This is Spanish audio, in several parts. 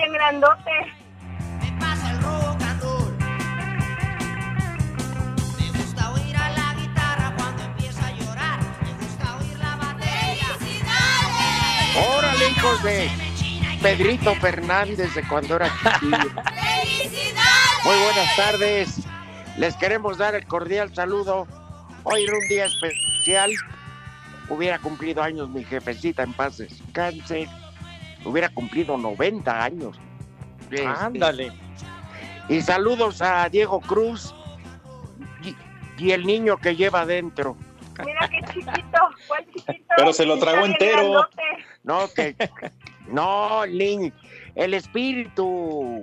Bien grandote. Me pasa el rock and roll. Me gusta oír a la guitarra cuando empieza a llorar. Me gusta oír la batería. ¡Felicidades! Órale, hijos de Pedrito Fernández de cuando era chiquillo. ¡Felicidades! Muy buenas tardes. Les queremos dar el cordial saludo. Hoy era un día especial. Hubiera cumplido años mi jefecita en paz descanse. Hubiera cumplido 90 años. Este, Ándale. Y saludos a Diego Cruz y, y el niño que lleva adentro. Mira qué chiquito, ¿cuál chiquito? Pero se lo tragó entero. No, que. no, el niño. El espíritu.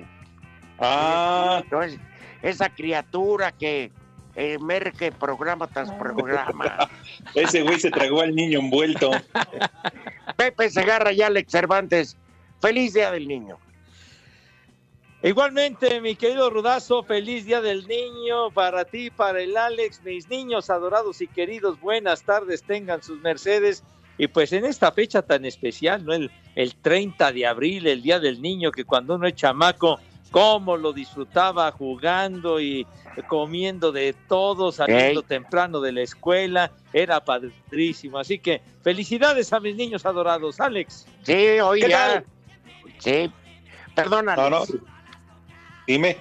Ah, Entonces, esa criatura que emerge programa tras programa. ese güey se tragó al niño envuelto. Pepe Segarra y Alex Cervantes. Feliz Día del Niño. Igualmente, mi querido Rudazo, feliz día del niño para ti, para el Alex, mis niños adorados y queridos, buenas tardes, tengan sus mercedes. Y pues en esta fecha tan especial, ¿no? El, el 30 de abril, el día del niño, que cuando uno es chamaco, cómo lo disfrutaba jugando y comiendo de todo, saliendo temprano de la escuela, era padrísimo. Así que felicidades a mis niños adorados, Alex. Sí, hoy ¿Qué ya. tal? Sí. Perdona. No, no. Alex. Dime.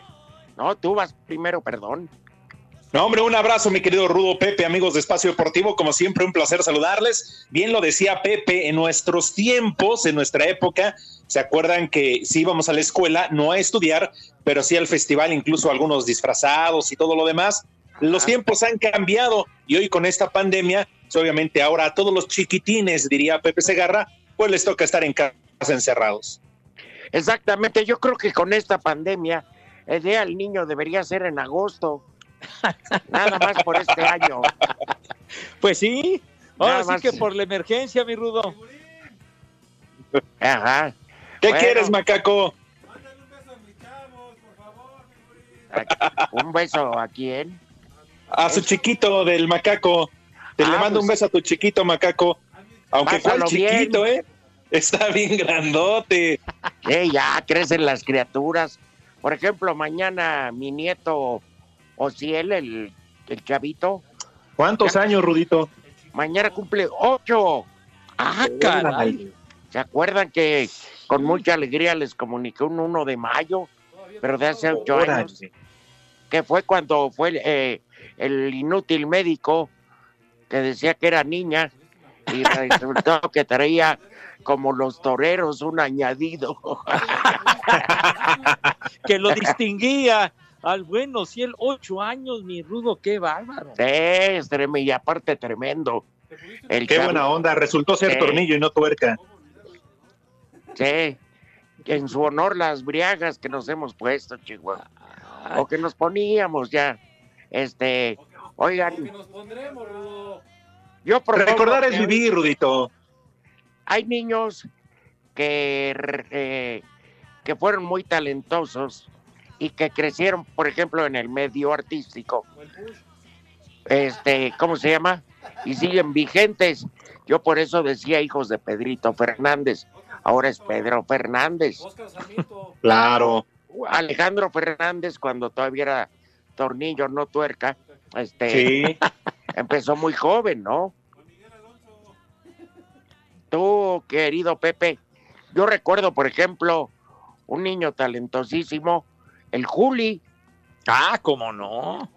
No, tú vas primero, perdón. No, hombre, un abrazo, mi querido Rudo Pepe, amigos de Espacio Deportivo. Como siempre, un placer saludarles. Bien lo decía Pepe, en nuestros tiempos, en nuestra época, ¿se acuerdan que sí íbamos a la escuela, no a estudiar, pero sí al festival, incluso algunos disfrazados y todo lo demás? Los Ah. tiempos han cambiado y hoy con esta pandemia, pues, obviamente ahora a todos los chiquitines, diría Pepe Segarra, pues les toca estar en casa encerrados. Exactamente. Yo creo que con esta pandemia, el Día del Niño debería ser en agosto. Nada más por este año. Pues sí, ahora Nada sí más. que por la emergencia, mi Rudo. Ajá. ¿Qué Bueno. quieres, macaco? Un beso a quién. A su chiquito del macaco. Te Ah, le mando un pues. beso a tu chiquito macaco. Aunque cuál bien. chiquito, ¿eh? Está bien grandote. Sí, ya crecen las criaturas. Por ejemplo, mañana mi nieto Ociel, el, el chavito, ¿Cuántos años, Rudito? mañana cumple ocho. Ah, caray. ¿Se acuerdan que con mucha alegría les comuniqué un 1 de mayo, pero de hace ocho años, que fue cuando fue eh, el inútil médico que decía que era niña y resultó que traía como los toreros un añadido. que lo distinguía al bueno cielo, ocho años, mi rudo, qué bárbaro. Sí, es tremendo, y aparte tremendo. El Qué chavo- buena onda. Resultó ser tornillo y no tuerca. Sí, en su honor las briagas que nos hemos puesto, Chihuahua. O que nos poníamos ya. Este, oigan. Yo propongo Recordar es que vivir, Rudito. Hay niños que, eh, que fueron muy talentosos y que crecieron, por ejemplo, en el medio artístico. Este, ¿cómo se llama? Y siguen vigentes. Yo por eso decía hijos de Pedrito Fernández. Ahora es Pedro Fernández. Claro. Alejandro Fernández, cuando todavía era tornillo, no tuerca, este, Sí. empezó muy joven, ¿no? Tú, querido Pepe, yo recuerdo, por ejemplo, un niño talentosísimo, el Juli. Ah, cómo no.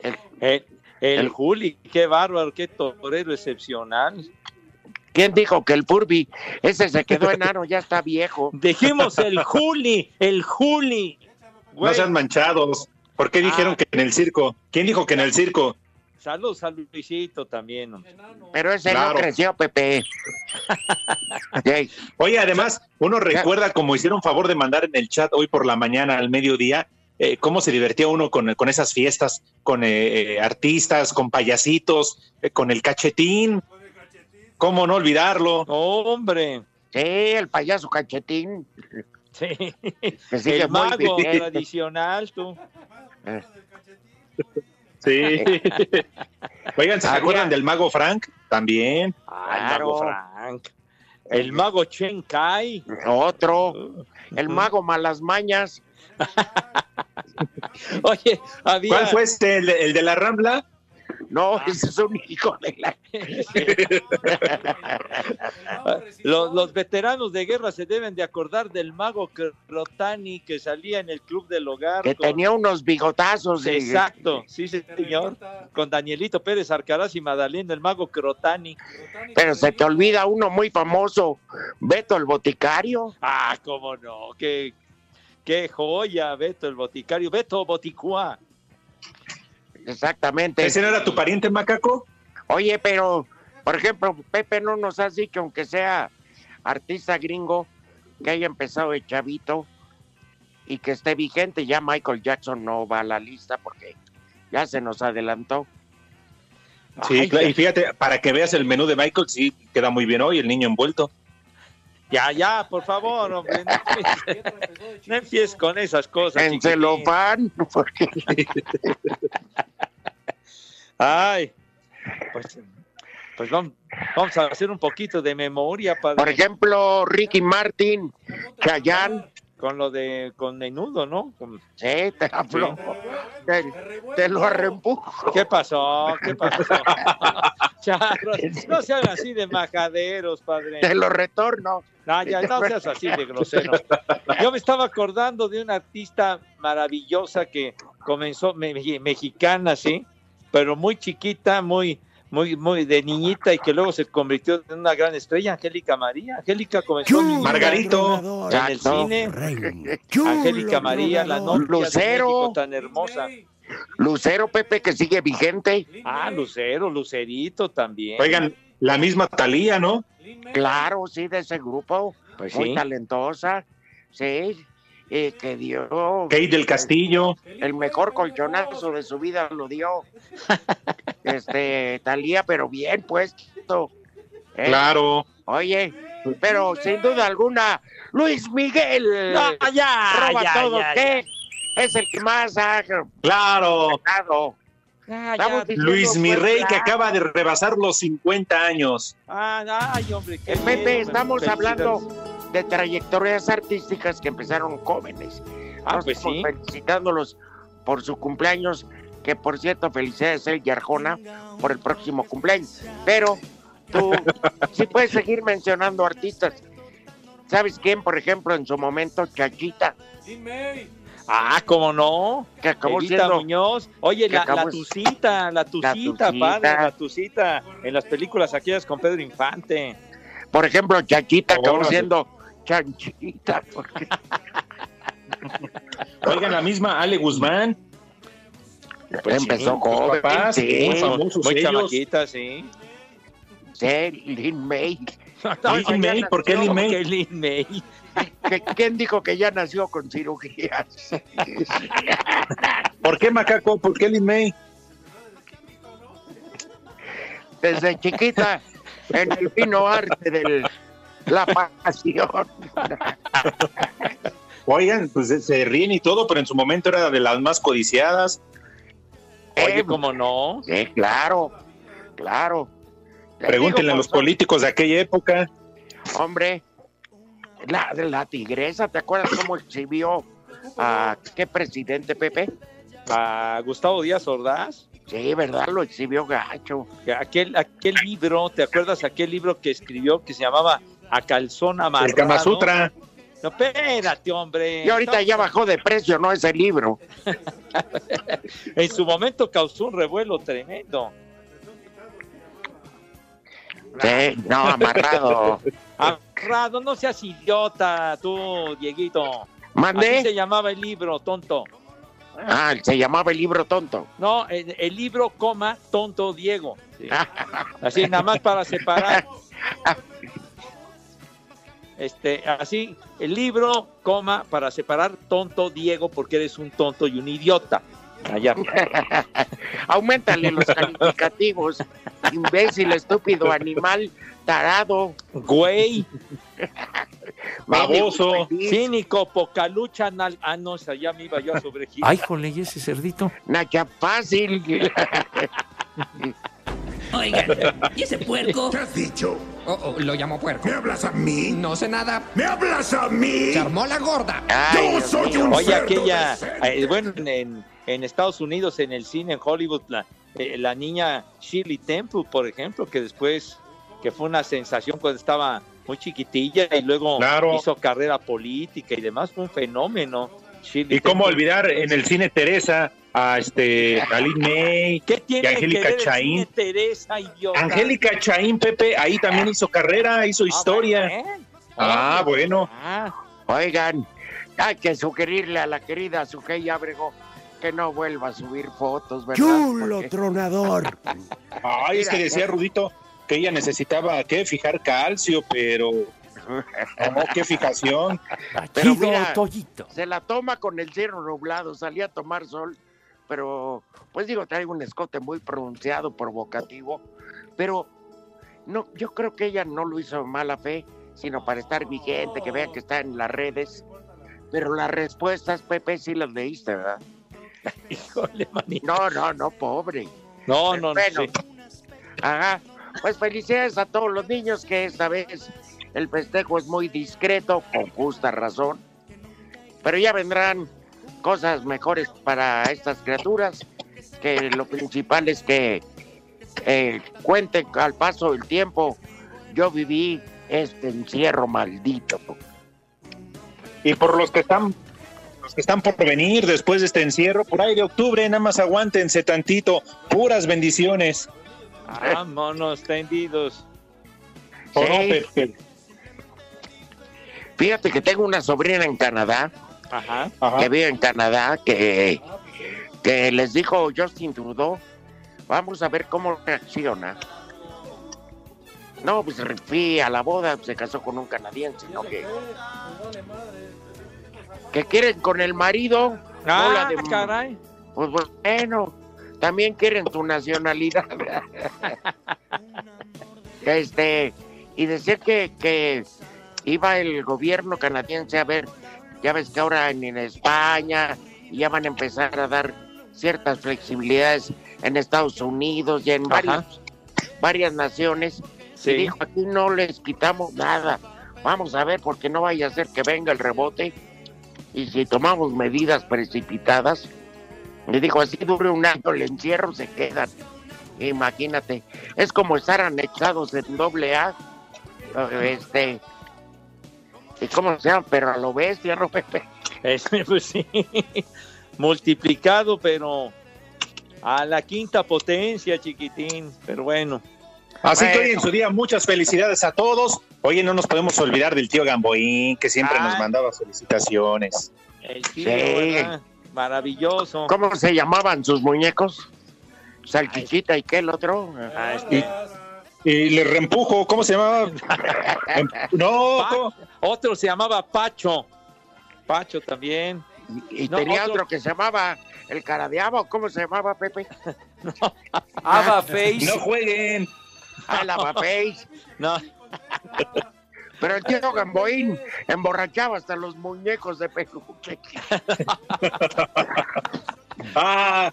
El- El, el El- Juli, qué bárbaro, qué torero excepcional. ¿Quién dijo que el Furby? Ese se quedó enano, ya está viejo. Dijimos el Juli, el Juli. No sean manchados. ¿Por qué dijeron Ah. que en el circo? ¿Quién dijo que en el circo? Saludos a Luisito también. Pero ese Claro. no creció, Pepe. Oye, además, uno recuerda como hicieron favor de mandar en el chat hoy por la mañana al mediodía, eh, cómo se divertía uno con, con esas fiestas, con eh, eh, artistas, con payasitos, eh, con el cachetín. ¿Cómo no olvidarlo? Hombre, sí, el payaso cachetín. sí. Que sigue el muy mago tradicional, tú. Sí. Oigan, ¿se acuerdan del mago Frank? También. Ah, el Claro. mago Frank. El mago Chen Kai. Otro, el mago malas mañas. Oye, había. ¿Cuál fue este? ¿El de, el de la Rambla? No, ese es un hijo de la... Los, los veteranos de guerra se deben de acordar del mago Crotani que salía en el club del hogar. que con- tenía unos bigotazos. y- Exacto, sí, señor. Con Danielito Pérez Arcaraz y Madalena, el mago Crotani. Pero se te olvida uno muy famoso, Beto el Boticario. Ah, cómo no, qué, qué joya, Beto el boticario, Beto Boticua. Exactamente. ¿Ese no era tu pariente macaco? Oye, pero, por ejemplo, Pepe no nos has dicho, aunque sea artista gringo, que haya empezado de chavito y que esté vigente. Ya Michael Jackson no va a la lista porque ya se nos adelantó. Sí, Ay, claro, y fíjate, para que veas el menú de Michael, sí, queda muy bien hoy, el niño envuelto. Ya, ya, por favor, hombre, no empieces, no empieces con esas cosas. En chiquitín. celofán, Ay, pues, pues vamos, vamos a hacer un poquito de memoria, padre. por ejemplo, Ricky Martin, Chayanne, con lo de con menudo, ¿no? Con- sí, te habló, te, te lo reempujo. ¿Qué pasó? ¿Qué pasó? Charros, no sean así de majaderos, padre. Te lo retorno. No, ya, no seas así de grosero. Yo me estaba acordando de una artista maravillosa que comenzó, me- me- mexicana, sí, pero muy chiquita, muy, muy, muy de niñita y que luego se convirtió en una gran estrella, Angélica María. Angélica comenzó niñita Margarito. en el cine. Angélica María, la novia Lucero. de México tan hermosa. Lucero Pepe que sigue vigente. Ah, Lucero, Lucerito también. Oigan, la misma Talía, ¿no? Claro, sí, de ese grupo. Pues muy sí. talentosa. Sí. Y que dio Kate del Castillo. el mejor colchonazo de su vida, lo dio. Este, Talía, pero bien puesto. ¿eh? Claro. Oye, pero sin duda alguna, Luis Miguel No, ya, roba ya, todo. ya, ¿Qué? Es el que más ha Claro. ya. Luis mi rey que acaba de rebasar los 50 años. Ah, ay, hombre, qué Eh, Pepe, bien, estamos hablando de trayectorias artísticas que empezaron jóvenes. Ah, pues sí. Felicitándolos por su cumpleaños, que por cierto, felicidades el Arjona por el próximo cumpleaños. Pero tú sí puedes seguir mencionando artistas. ¿Sabes quién, por ejemplo, en su momento, Chachita, Ah, cómo no. que acabó Evita siendo Muñoz. Oye, la, la tucita, la tucita, tucita. padre, la tucita. En las películas aquellas con Pedro Infante. Por ejemplo, Chachita acabó Órale. siendo Chanchita. Porque... Oigan, la misma Ale Guzmán. Pues Empezó sí, sus papás, sí. muy famosos Muy chamaquita, sí. Sí, Lin May. Lin May, ¿por qué Lin May? ¿Qué Lin May? ¿Qué- ¿Quién dijo que ya nació con cirugías? ¿Por qué Macaco? ¿Por qué Lin May? Desde chiquita, en el fino arte de la pasión. Oigan, pues se- ríen y todo, pero en su momento era de las más codiciadas. Oye, Eh, ¿cómo no? Sí, claro, claro. Te Pregúntenle digo, a los políticos de aquella época. Hombre, la, la tigresa, ¿te acuerdas cómo exhibió a qué presidente, Pepe? A Gustavo Díaz Ordaz. Sí, ¿verdad? Lo exhibió gacho. Aquel, aquel libro, ¿te acuerdas aquel libro que escribió que se llamaba A Calzón Amarrado? El Kama Sutra. No, espérate, hombre. Y ahorita ya bajó de precio, ¿no? Ese libro. En su momento causó un revuelo tremendo. Sí, no, amarrado. Amarrado, no seas idiota, tú, Dieguito. Así ¿Mande? se llamaba el libro, tonto. Ah, se llamaba el libro tonto. No, el, el libro, coma, tonto Diego. Sí. Así, nada más para separar. Este, así, el libro, coma, para separar tonto Diego, porque eres un tonto y un idiota. Allá. Aumentale los calificativos. Imbécil, estúpido, animal, tarado. Güey, Baboso. cínico, poca lucha, nal- ah, no, ya me iba yo a sobregirar. Ay, jole, ¿y ese cerdito? Nacha fácil. Oigan, ¿y ese puerco? ¿Qué has dicho? Oh, oh, lo llamo puerco. ¿Me hablas a mí? No sé nada. ¿Me hablas a mí? Se armó la gorda. Ay, Yo soy mío. un Oye, cerdo aquella, eh, bueno, en, en Estados Unidos, en el cine, en Hollywood, la, eh, la niña Shirley Temple, por ejemplo, que después, que fue una sensación cuando estaba muy chiquitilla y luego Claro. hizo carrera política y demás, fue un fenómeno. Shirley Y cómo Temple. olvidar en el cine Teresa a este a Lin May, ¿Qué tiene y Angélica que ver el Chaín? cine Teresa, idiota? Angélica Chaín, Pepe, ahí también hizo carrera, hizo Ah, historia. bueno. Ah, bueno. Ah, Oigan, hay que sugerirle a la querida Sujei Abrego que no vuelva a subir fotos, ¿verdad? Chulo Porque- tronador. Ay, es que decía. Rudito que ella necesitaba ¿qué? fijar calcio, pero no, qué fijación. Pero mira, se la toma con el cielo nublado, salía a tomar sol, pero pues digo, trae un escote muy pronunciado, provocativo, pero no, yo creo que ella no lo hizo de mala fe, sino para estar vigente, que vean que está en las redes. Pero las respuestas, Pepe, sí las leíste, ¿verdad? híjole, manito. No, no, no, pobre. No, no, no. Bueno, sí. Ajá. Pues felicidades a todos los niños que esta vez el festejo es muy discreto, con justa razón. Pero ya vendrán cosas mejores para estas criaturas, que lo principal es que eh, cuenten al paso del tiempo. Yo viví este encierro maldito. Y por los que están los que están por venir después de este encierro, por ahí de octubre, nada más aguántense tantito. Puras bendiciones. Vámonos tendidos. ¿O no, Sí. Pepe? Fíjate que tengo una sobrina en Canadá Ajá. Ajá. que vive en Canadá, que, que les dijo Justin Trudeau, vamos a ver cómo reacciona. No, pues fui a la boda, se casó con un canadiense, ¿no? Que, que quieren con el marido. Ah, de- caray. Pues bueno, también quieren tu nacionalidad. este, y decir que, que iba el gobierno canadiense a ver, ya ves que ahora en, en España ya van a empezar a dar ciertas flexibilidades en Estados Unidos y en Ajá. varias, varias naciones. Sí. Y dijo, aquí no les quitamos nada. Vamos a ver, porque no vaya a ser que venga el rebote. Y si tomamos medidas precipitadas, le dijo, así dure un año el encierro, se quedan. Imagínate, es como estar anexados en doble A. Este, ¿y cómo se llama? Pero a lo bestia, ¿no, Pepe? Este, pues sí. Multiplicado, pero a la quinta potencia, chiquitín. Pero bueno. Así que hoy en su día, muchas felicidades a todos. Oye, no nos podemos olvidar del tío Gamboín, que siempre nos Ay. mandaba felicitaciones. El tío, Sí. ¿verdad? Maravilloso. ¿Cómo se llamaban sus muñecos? Salchichita y qué el otro. Ah, este, Y le reempujo, ¿cómo se llamaba? Em, no, otro se llamaba Pacho. Pacho también. Y No, tenía otro- otro que se llamaba el cara de Ava, ¿o ¿cómo se llamaba, Pepe? Face. No jueguen. Ah, la Face. No, Pero el tío Gamboín emborrachaba hasta los muñecos de peluche. Ah,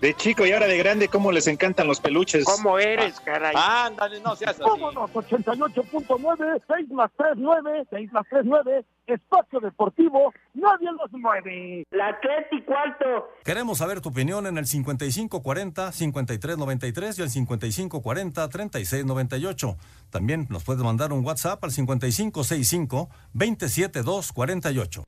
de chico y ahora de grande, ¿cómo les encantan los peluches? ¿Cómo eres, caray? ándale, no seas así. Vámonos, 88.9, 6 más 3, 9, 6 más 3, 9, espacio deportivo, nadie los mueve. La tres y cuarto. Queremos saber tu opinión en el 5540-5393 y el 5540-3698. También nos puedes mandar un WhatsApp al 5565-27248.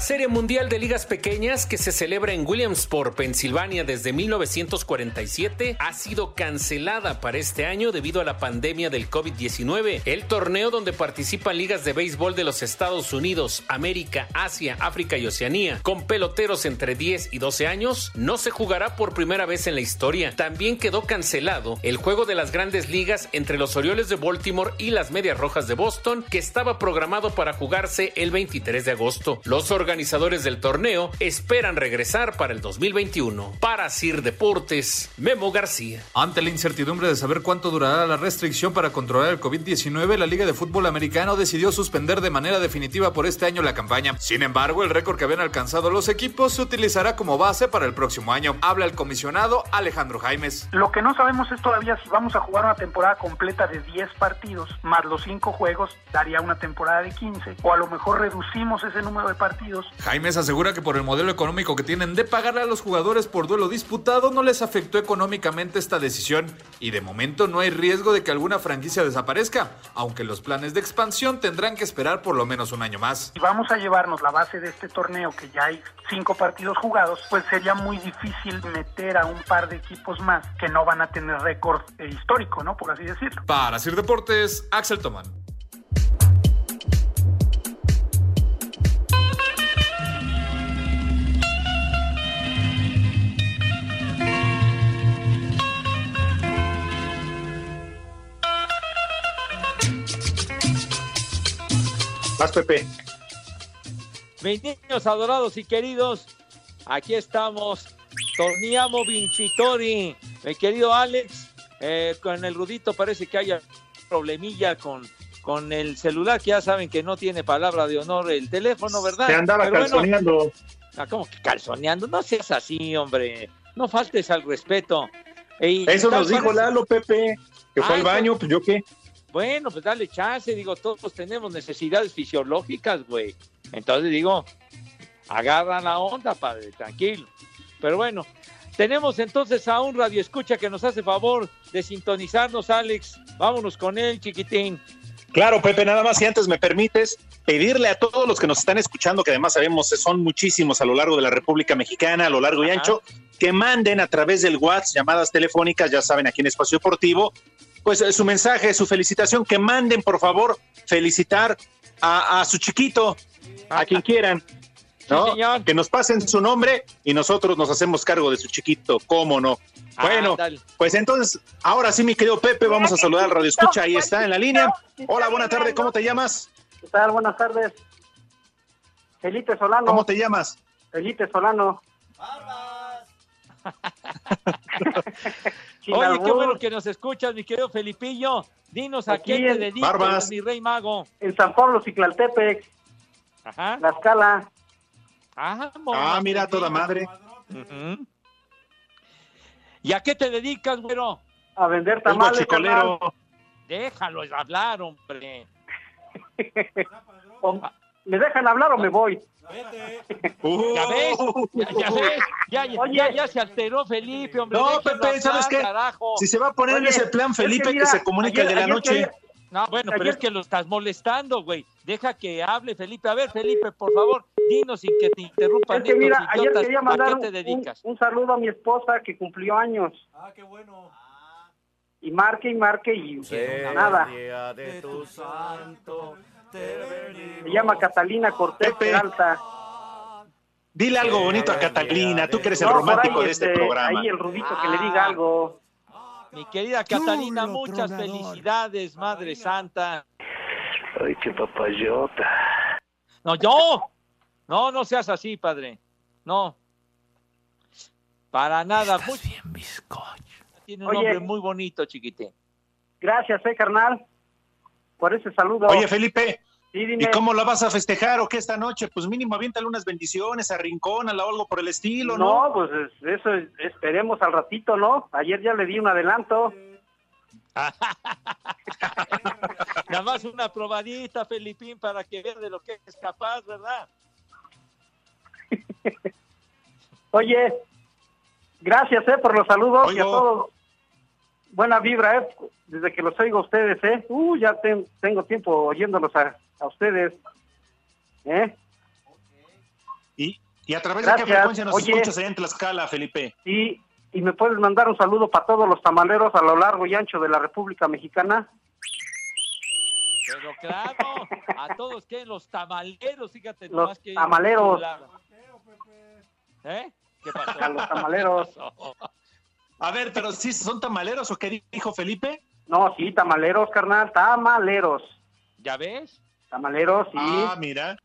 La Serie Mundial de Ligas Pequeñas que se celebra en Williamsport, Pensilvania desde 1947 ha sido cancelada para este año debido a la pandemia del COVID-19. El torneo donde participan ligas de béisbol de los Estados Unidos, América, Asia, África y Oceanía, con peloteros entre 10 y 12 años, no se jugará por primera vez en la historia. También quedó cancelado el juego de las grandes ligas entre los Orioles de Baltimore y las Medias Rojas de Boston, que estaba programado para jugarse el 23 de agosto. Los del torneo esperan regresar para el 2021. Para Sir Deportes, Memo García. Ante la incertidumbre de saber cuánto durará la restricción para controlar el COVID-19, la Liga de Fútbol Americano decidió suspender de manera definitiva por este año la campaña. Sin embargo, el récord que habían alcanzado los equipos se utilizará como base para el próximo año. Habla el comisionado Alejandro Jaimes. Lo que no sabemos es todavía si vamos a jugar una temporada completa de 10 partidos, más los 5 juegos, daría una temporada de 15, o a lo mejor reducimos ese número de partidos. Jaimes asegura que por el modelo económico que tienen de pagarle a los jugadores por duelo disputado no les afectó económicamente esta decisión y de momento no hay riesgo de que alguna franquicia desaparezca, aunque los planes de expansión tendrán que esperar por lo menos un año más. Si vamos a llevarnos la base de este torneo, que ya hay 5 partidos jugados, pues sería muy difícil meter a un par de equipos más que no van a tener récord eh, histórico, ¿no? Por así decirlo. Para Sir Deportes, Axel Toman. Más Pepe. Mis niños adorados y queridos, aquí estamos. Torniamo Vincitori, mi querido Alex, eh, con el Rudito parece que haya problemilla con, con el celular, que ya saben que no tiene palabra de honor el teléfono, ¿verdad? Se andaba Pero bueno, calzoneando. ah, ¿Cómo que calzoneando? No seas así, hombre. No faltes al respeto. Eso nos dijo Lalo, Pepe, que fue Ah, al baño, pues yo qué. Bueno, pues dale chance, digo, todos tenemos necesidades fisiológicas, güey. Entonces digo, agarra la onda, padre, tranquilo. Pero bueno, tenemos entonces a un radio escucha que nos hace favor de sintonizarnos, Alex. Vámonos con él, chiquitín. Claro, Pepe, nada más, si antes me permites, pedirle a todos los que nos están escuchando, que además sabemos que son muchísimos a lo largo de la República Mexicana, a lo largo y ancho, que manden a través del WhatsApp llamadas telefónicas, ya saben, aquí en Espacio Deportivo, pues eh, su mensaje, su felicitación, que manden, por favor, felicitar a, a su chiquito, a quien quieran. ¿no? que nos pasen su nombre y nosotros nos hacemos cargo de su chiquito, cómo no. Bueno, Ándale. pues entonces, ahora sí, mi querido Pepe, vamos a saludar al Radio Escucha, ahí está en la línea. Hola, buena tarde, ¿cómo te llamas? ¿Qué tal? Buenas tardes. Felipe Solano. ¿Cómo te llamas? Felipe Solano. Oye, qué bueno que nos escuchas, mi querido Felipillo. Dinos a Aquí quién te dedicas, Barbas. mi rey mago. En San Pablo, Ciclaltepec. Ajá. La escala. Ah, Ah, mira, toda madre. Ujú. ¿Y a qué te dedicas, güero? A vender Es tamales. Déjalo hablar, hombre. ¿Me dejan hablar o me voy? ¿Ya ves? ¿Ya, ya ves? Ya, ya, ya, ya se alteró Felipe, hombre. No, Pepe, ¿sabes qué? carajo. Si se va a poner en ese plan, es que Felipe, que, se comunica el de la noche. No, bueno, pero es que lo estás molestando, güey. Deja que hable, Felipe. A ver, Felipe, por favor, dinos sin que te interrumpan Es que estos mira, ayer quería ¿A mandar qué un, dedicas? un saludo a mi esposa que cumplió años. Ah, qué bueno. Y marque y marque y nada. de tu santo, Se llama Catalina Cortés Peralta. Dile algo bonito a Catalina, tú que eres el romántico de este este, programa. Ahí el Rudito que le diga algo. Mi querida Catalina, muchas felicidades, Madre Santa. Ay, qué papayota. No, yo. No, no seas así, padre. No. Para nada. Muy... Tiene un Oye. nombre muy bonito, chiquitín. Gracias, eh, carnal, por ese saludo. Oye, Felipe, Sí, dime. ¿y cómo la vas a festejar o qué esta noche? Pues mínimo aviéntale unas bendiciones, arrincónala o algo por el estilo, ¿no? No, pues es- eso es- esperemos al ratito, ¿no? Ayer ya le di un adelanto. Nada más una probadita, Felipín, para que vea de lo que es capaz, ¿verdad? Oye, gracias, eh, por los saludos y a todos. Buena vibra, eh, desde que los oigo a ustedes, eh. Uh, ya ten- tengo tiempo oyéndolos a, a ustedes. ¿Eh? ¿Y, y a través de qué frecuencia nos Oye. escuchas allá en Tlaxcala, Felipe? Y, y me puedes mandar un saludo para todos los tamaleros a lo largo y ancho de la República Mexicana. Pero claro, a todos que los tamaleros, fíjate Los nomás que tamaleros. ¿Eh? ¿Qué pasó? A los tamaleros. A ver, pero sí son tamaleros o qué dijo Felipe? No, sí, tamaleros, carnal, tamaleros. ¿Ya ves? Tamaleros, sí. Ah, mira.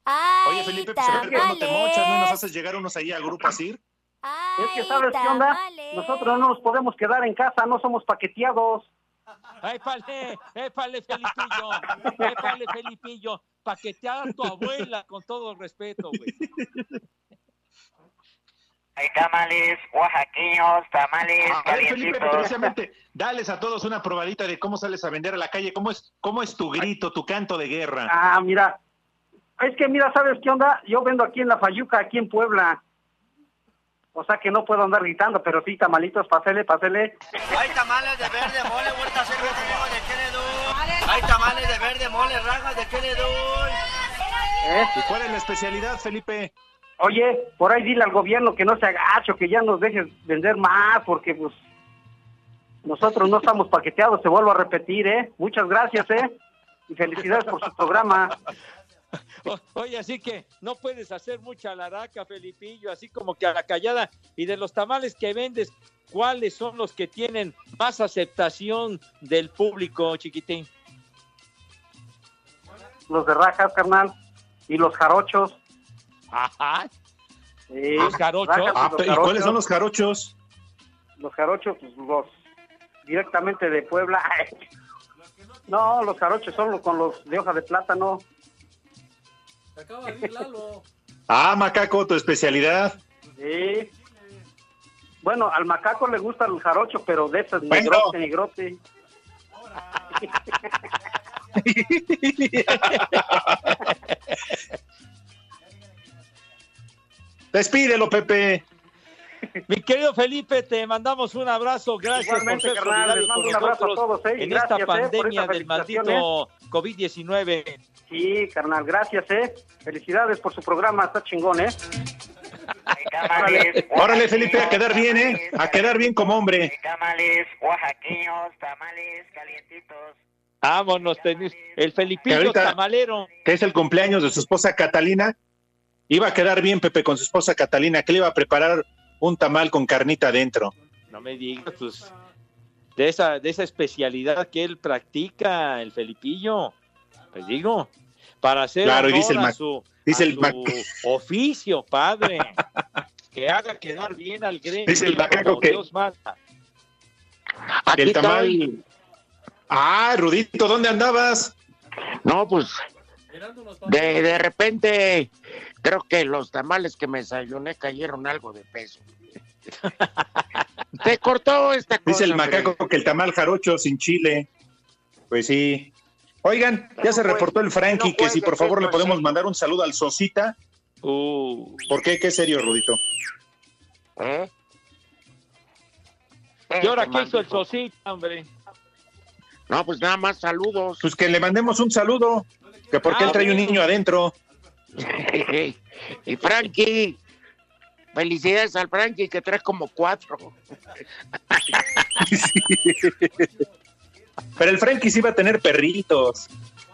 Oye, Felipe, pues a ver cuándo te mochas, ¿no nos haces llegar unos ahí al grupo así? Es que, ¿sabes qué onda? Nosotros no nos podemos quedar en casa, no somos paqueteados. ¡Épale! ¡Épale, Felipillo! ¡Épale, Felipillo! Pa' que te haga tu abuela, con todo el respeto, güey. Hay tamales oaxaqueños, tamales A ver, Felipe, precisamente, dales a todos una probadita de cómo sales a vender a la calle, cómo es, cómo es tu grito, tu canto de guerra. Ah, mira. Es que, mira, ¿sabes qué onda? Yo vendo aquí en La Fayuca, aquí en Puebla. O sea que no puedo andar gritando, pero sí, tamalitos, pásele, pásele. Hay tamales de verde, mole, huerta seca, tenemos de qué le doy. Hay tamales de verde, mole, rajas, de qué le doy. ¿Eh? ¿Y cuál es la especialidad, Felipe? Oye, por ahí dile al gobierno que no se agacho, que ya nos dejes vender más, porque pues nosotros no estamos paqueteados, te vuelvo a repetir, ¿eh? Muchas gracias, ¿eh? Y felicidades por su programa. O- Oye, así que no puedes hacer mucha laraca, Felipillo, así como que a la callada. Y de los tamales que vendes, ¿cuáles son los que tienen más aceptación del público, chiquitín? Los de rajas, carnal, y los jarochos. Ajá. Sí, ¿Los jarochos? rajas Ah, los ¿Y cuáles jarochos. son los jarochos? Los jarochos, pues los directamente de Puebla. No, los jarochos son los con los de hoja de plátano. Acaba de ir Lalo. Ah, macaco, tu especialidad. Sí. Bueno, al macaco le gusta el jarocho, pero de esas Bueno. negrote, negrote. Despídelo, Pepe. Mi querido Felipe, te mandamos un abrazo. Gracias Igualmente, por ser carnal, solidario les mando con un abrazo a todos, ¿eh? En gracias, esta ¿eh? pandemia estas del maldito COVID-19. Sí, carnal, gracias, ¿eh? Felicidades por su programa, está chingón, ¿eh? Tamales Órale, Felipe, a quedar bien, ¿eh? A quedar bien como hombre. Tamales oaxaqueños, tamales calientitos. Vámonos, tenis. El Que Felipillo ahorita- tamalero. Que es el cumpleaños de su esposa Catalina. Iba a quedar bien, Pepe, con su esposa Catalina, que le iba a preparar un tamal con carnita adentro. No me digas, pues, de esa, de esa especialidad que él practica, el Felipillo. Pues digo, para hacer Claro, honor dice el a Mac- su, dice a el su Mac- oficio, padre. que haga quedar bien al gremio. Dice el macaco que- Dios manda. el tamal. estoy. Ah, Rudito, ¿dónde andabas? No, pues de, de repente creo que los tamales que me desayuné cayeron algo de peso. Te cortó esta cosa. Dice el hombre. macaco que el tamal jarocho sin chile. Pues sí. Oigan, ya se reportó el Frankie no que si por favor le podemos mandar un saludo al Sosita. Uh, ¿Por qué? ¿Qué serio, Rudito? ¿Eh? ¿Y ahora Te qué hizo el Sosita, hombre? No, pues nada más saludos. Pues que le mandemos un saludo. Que porque Ah, él trae un niño adentro. y Frankie, felicidades al Frankie que trae como cuatro. Pero el Frankie sí iba a tener perritos.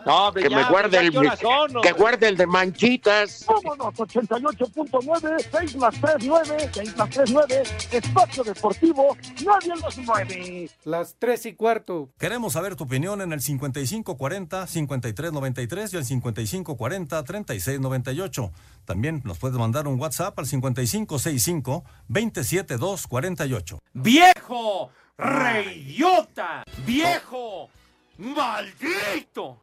No, que ya, me guarde ya, el ¿qué horas son, que guarde el de manchitas. Vámonos, 88.9, 6 más 3, 9, 6 más 3, 9, Espacio Deportivo, nadie los mueve. Las tres y cuarto. Queremos saber tu opinión en el 5540-5393 y el 5540-3698. También nos puedes mandar un WhatsApp al 5565-27248. ¡Viejo! ¡Reyota! ¡Viejo! ¡Maldito!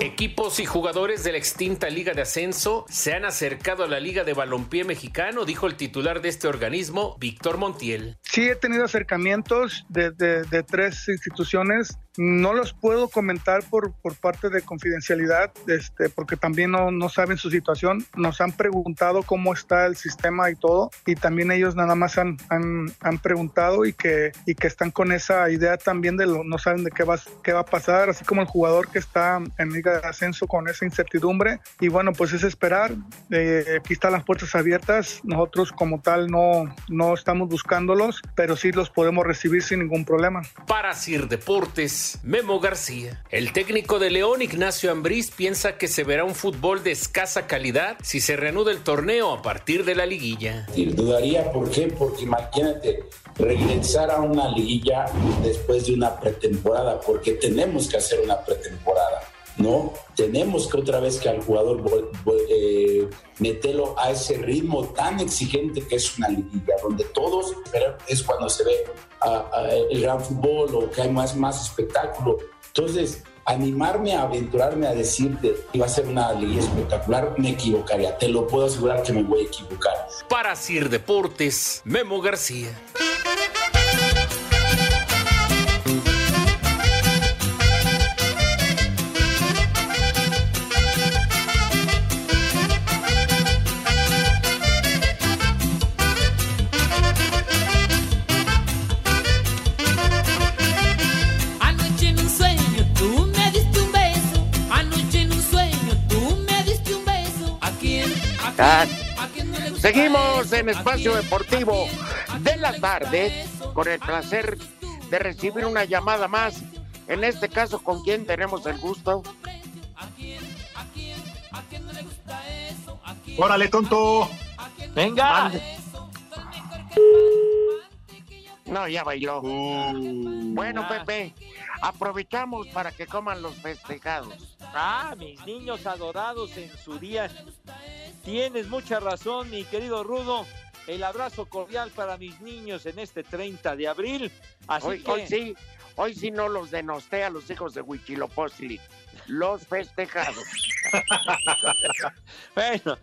Equipos y jugadores de la extinta Liga de Ascenso se han acercado a la Liga de Balompié Mexicano, dijo el titular de este organismo, Víctor Montiel. Sí, he tenido acercamientos de, de- de tres instituciones. No los puedo comentar por, por parte de confidencialidad, este, porque también no, no saben su situación. Nos han preguntado cómo está el sistema y todo, y también ellos nada más han, han, han preguntado y que, y que están con esa idea también de lo, no saben de qué va, qué va a pasar, así como el jugador que está en Liga de Ascenso con esa incertidumbre. Y bueno, pues es esperar. Eh, aquí están las puertas abiertas. Nosotros como tal no, no estamos buscándolos, pero sí los podemos recibir sin ningún problema. Para Sir Deportes, Memo García. El técnico de León, Ignacio Ambriz, piensa que se verá un fútbol de escasa calidad si se reanuda el torneo a partir de la liguilla. dudaría, ¿por qué? Porque imagínate regresar a una liguilla después de una pretemporada, porque tenemos que hacer una pretemporada, ¿no? Tenemos que otra vez que al jugador eh, meterlo a ese ritmo tan exigente que es una liguilla, donde todos, pero es cuando se ve ah, ah, el gran fútbol o que hay más, más espectáculo. Entonces, animarme a aventurarme a decirte que va a ser una liguilla espectacular, me equivocaría. Te lo puedo asegurar que me voy a equivocar. Para Sir Deportes, Memo García. Seguimos en ¿A Espacio? Deportivo ¿A quién de la tarde con el placer de recibir una llamada más. En este caso, ¿con quién tenemos el gusto? ¡Órale, tonto! Venga. No, ya bailó. Uh. bueno, Pepe, aprovechamos para que coman los festejados. Ah, mis niños adorados en su día. Tienes mucha razón, mi querido Rudo. El abrazo cordial para mis niños en este 30 de abril. Así Hoy, que hoy sí, hoy sí no los denosté a los hijos de Huichilopochtli. Los festejados. Bueno,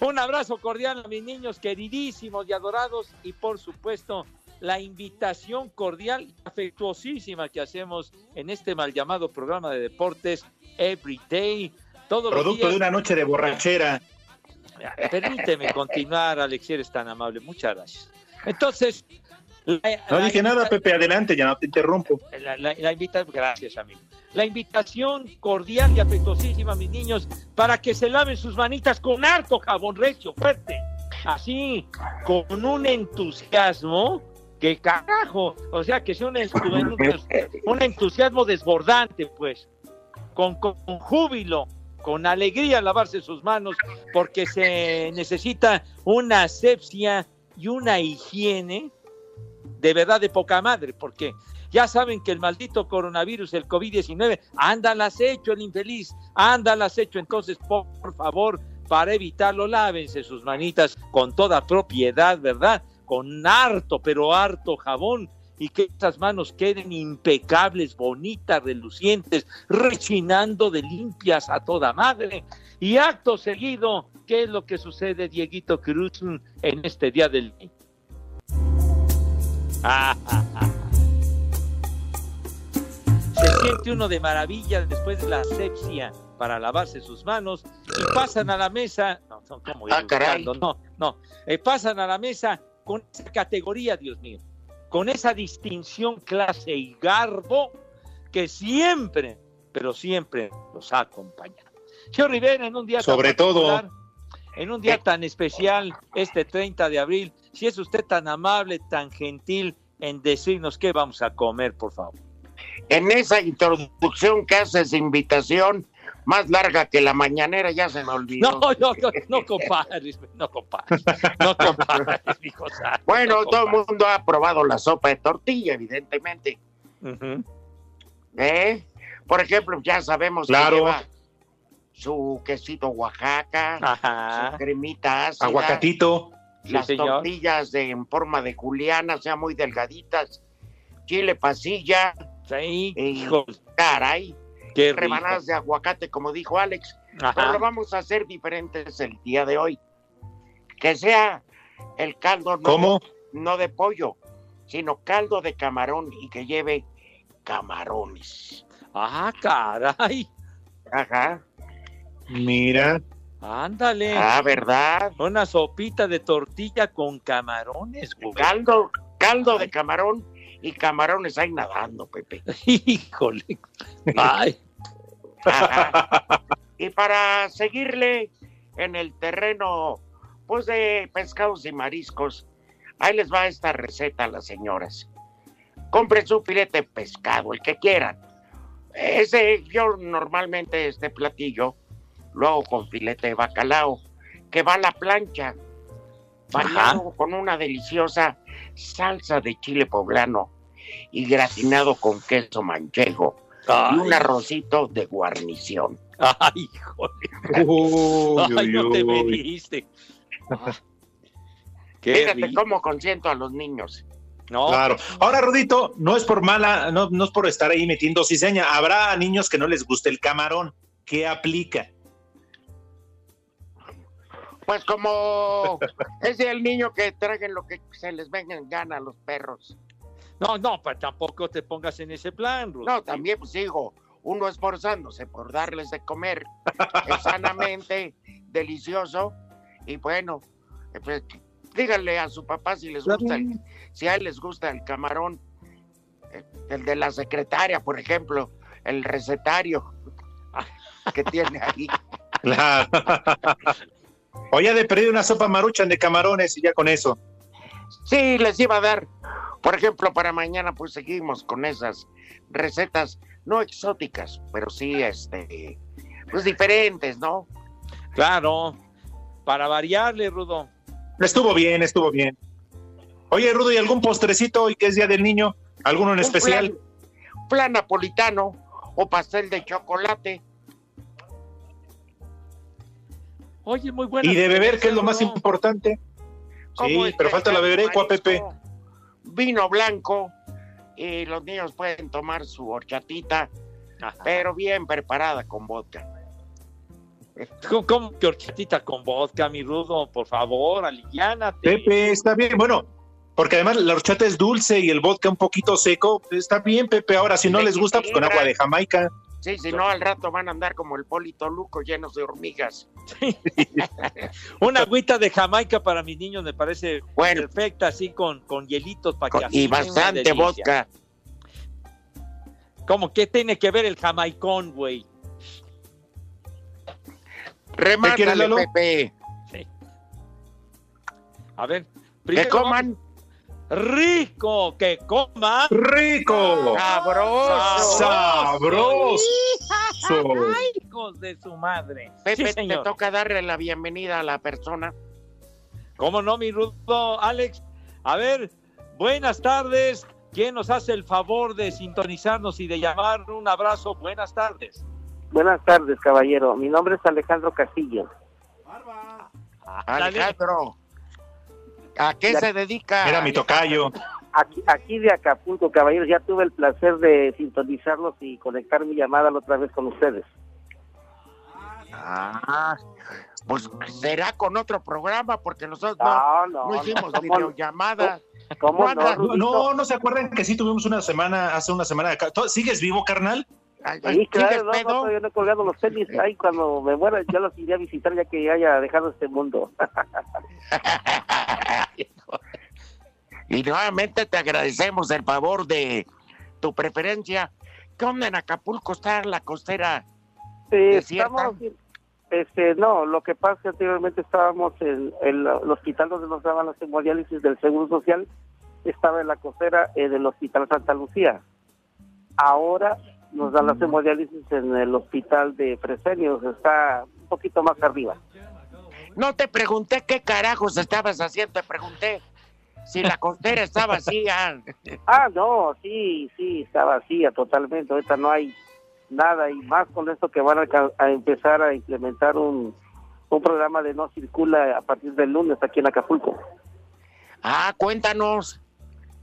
un abrazo cordial a mis niños queridísimos y adorados y por supuesto la invitación cordial y afectuosísima que hacemos en este mal llamado programa de deportes Every Day. Todos los Producto días. de una noche de borrachera. Permíteme continuar, Alex, eres tan amable. Muchas gracias. Entonces, la- No la dije nada, Pepe, adelante, ya no te interrumpo. la, la- la invita- gracias, amigo. La invitación cordial y afectuosísima mis niños para que se laven sus manitas con harto jabón recio, fuerte. Así, con un entusiasmo que carajo. O sea, que sea un, un entusiasmo desbordante, pues. Con, con júbilo, con alegría lavarse sus manos, porque se necesita una asepsia y una higiene de verdad de poca madre, porque ya saben que el maldito coronavirus, el COVID-19, anda al acecho el infeliz, anda al acecho. Entonces, por, por favor, para evitarlo, lávense sus manitas con toda propiedad, ¿verdad? Con harto, pero harto jabón y que estas manos queden impecables, bonitas, relucientes, rechinando de limpias a toda madre. Y acto seguido, ¿qué es lo que sucede, Dieguito Cruz, en este día del Ah, ah, ah. Se siente uno de maravilla después de la asepsia para lavarse sus manos y pasan a la mesa. No, no, ¿cómo Ah, caray. No, no. Eh, pasan a la mesa con esa categoría, Dios mío, con esa distinción, clase y garbo que siempre, pero siempre los ha acompañado. Señor Rivera, en un día tan Sobre todo. en un día tan especial, este 30 de abril, si es usted tan amable, tan gentil en decirnos qué vamos a comer, por favor. en esa introducción que haces, invitación más larga que la mañanera, ya se me olvidó. No, no, no, no compares, no compares, no compares, mi cosa. Bueno, no todo el mundo ha probado la sopa de tortilla, evidentemente. ¿Eh? Por ejemplo, ya sabemos Claro. que lleva su quesito Oaxaca, Ajá. su cremita ácida, Aguacatito. Las tortillas de, en forma de juliana, sea muy delgaditas, chile pasilla, Sí, y hijo, caray, qué rico. rebanadas de aguacate, como dijo Alex. Pero lo vamos a hacer diferentes el día de hoy. Que sea el caldo no, ¿Cómo? no de pollo, sino caldo de camarón y que lleve camarones. Ah, caray. Ajá. Mira. Ándale. Ah, ¿verdad? Una sopita de tortilla con camarones, güey. Caldo, caldo de camarón y camarones ahí nadando, Pepe. Híjole. Ay. Y para seguirle en el terreno, pues de pescados y mariscos, ahí les va esta receta a las señoras. Compren su filete de pescado, el que quieran. Ese, yo normalmente este platillo lo hago con filete de bacalao, que va a la plancha, bañado con una deliciosa salsa de chile poblano y gratinado con queso manchego y un arrocito de guarnición. ay. Uy, Ay, no te uy, me uy. diste. Qué Fíjate rico. cómo consiento a los niños. No, Claro. Ahora, Rudito, no es por mala, no, no es por estar ahí metiendo cizaña. Habrá niños que no les guste el camarón. ¿Qué aplica? Pues como es el niño que traigan lo que se les venga en gana a los perros. No, no, pues tampoco te pongas en ese plan, Rudo. No, también pues digo, uno esforzándose por darles de comer sanamente, delicioso, y bueno, eh, pues, díganle a su papá si les gusta, el- si a él les gusta el camarón, eh, el de la secretaria, por ejemplo, el recetario que tiene ahí. Claro. O ya de perder una sopa maruchan de camarones y ya con eso. Sí, les iba a dar. Por ejemplo, para mañana pues seguimos con esas recetas no exóticas, pero sí este pues diferentes, ¿no? Claro, para variarle, Rudo. Estuvo bien, estuvo bien. Oye, Rudo, ¿y algún postrecito hoy que es Día del Niño? ¿Alguno en Un especial? Plan, plan napolitano o pastel de chocolate. Oye, muy bueno. Y de beber, que es lo más importante. ¿Cómo Sí, pero falta la beberecua, marisco? Pepe. Vino blanco y los niños pueden tomar su horchatita, pero bien preparada con vodka. ¿Cómo, que horchatita con vodka, mi Rudo? Por favor, aliviánate. Pepe, está bien. Bueno, porque además la horchata es dulce y el vodka un poquito seco. Está bien, Pepe. Ahora, si no Le les gusta, pues con agua de Jamaica. Sí, si no al rato van a andar como el Polito Luco llenos de hormigas. Una agüita de Jamaica para mis niños me parece Bueno. perfecta, así con, con hielitos para que y bastante vodka. ¿Cómo que tiene que ver el jamaicón, güey? Remátale? Pepe. A ver, Que primero coman rico, que coman ¡Rico! sabroso. ¡Sabroso! hijos de su madre. Pepe, Sí, te toca darle la bienvenida a la persona. ¿Cómo no, mi Rudo? Alex, a ver, buenas tardes. ¿Quién nos hace el favor de sintonizarnos y de llamar? Un abrazo, buenas tardes. Buenas tardes, caballero. Mi nombre es Alejandro Castillo. Alejandro, ¿a qué se dedica? Era mi tocayo. Aquí, aquí de Acapulco, caballero, ya tuve el placer de sintonizarlos y conectar mi llamada la otra vez con ustedes. Ah, pues será con otro programa porque nosotros no, No, no, no hicimos no, videollamada. ¿Cómo No no, No, Rudito? no, ¿no se acuerdan que sí tuvimos una semana, hace una semana ¿Sigues vivo, carnal? Sí, claro, ¿sigues no, no, no he colgado los tenis. Ay, cuando me muera, ya los iré a visitar ya que haya dejado este mundo. Y nuevamente te agradecemos el favor de tu preferencia. ¿Qué onda en Acapulco? Está la costera Eh, estamos, este, no, lo que pasa es que anteriormente estábamos en, el el hospital donde nos daban las hemodiálisis del Seguro Social, estaba en la costera eh, del Hospital Santa Lucía. ahora nos dan las hemodiálisis en el hospital de Fresenius, está un poquito más arriba. No te pregunté qué carajos estabas haciendo, te pregunté si la costera está vacía. Ah, no, sí, sí, está vacía totalmente. Ahorita no hay nada y más con esto que van a, a empezar a implementar un, un programa de no circula a partir del lunes aquí en Acapulco. Ah, cuéntanos.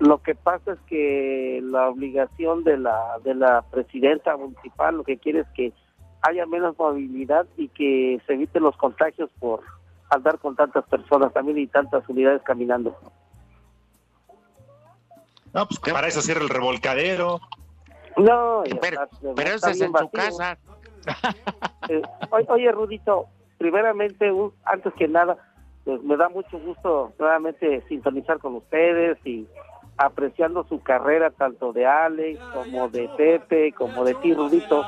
Lo que pasa es que la obligación de la de la presidenta municipal lo que quiere es que haya menos movilidad y que se eviten los contagios por andar con tantas personas también y tantas unidades caminando. No, pues para eso cierra el revolcadero. No, Pero, está- pero ese es en vacío. casa. Eh, oye, Rudito, primeramente, antes que nada, pues me da mucho gusto nuevamente sintonizar con ustedes y apreciando su carrera tanto de Alex como de Pepe, como de ti, Rudito.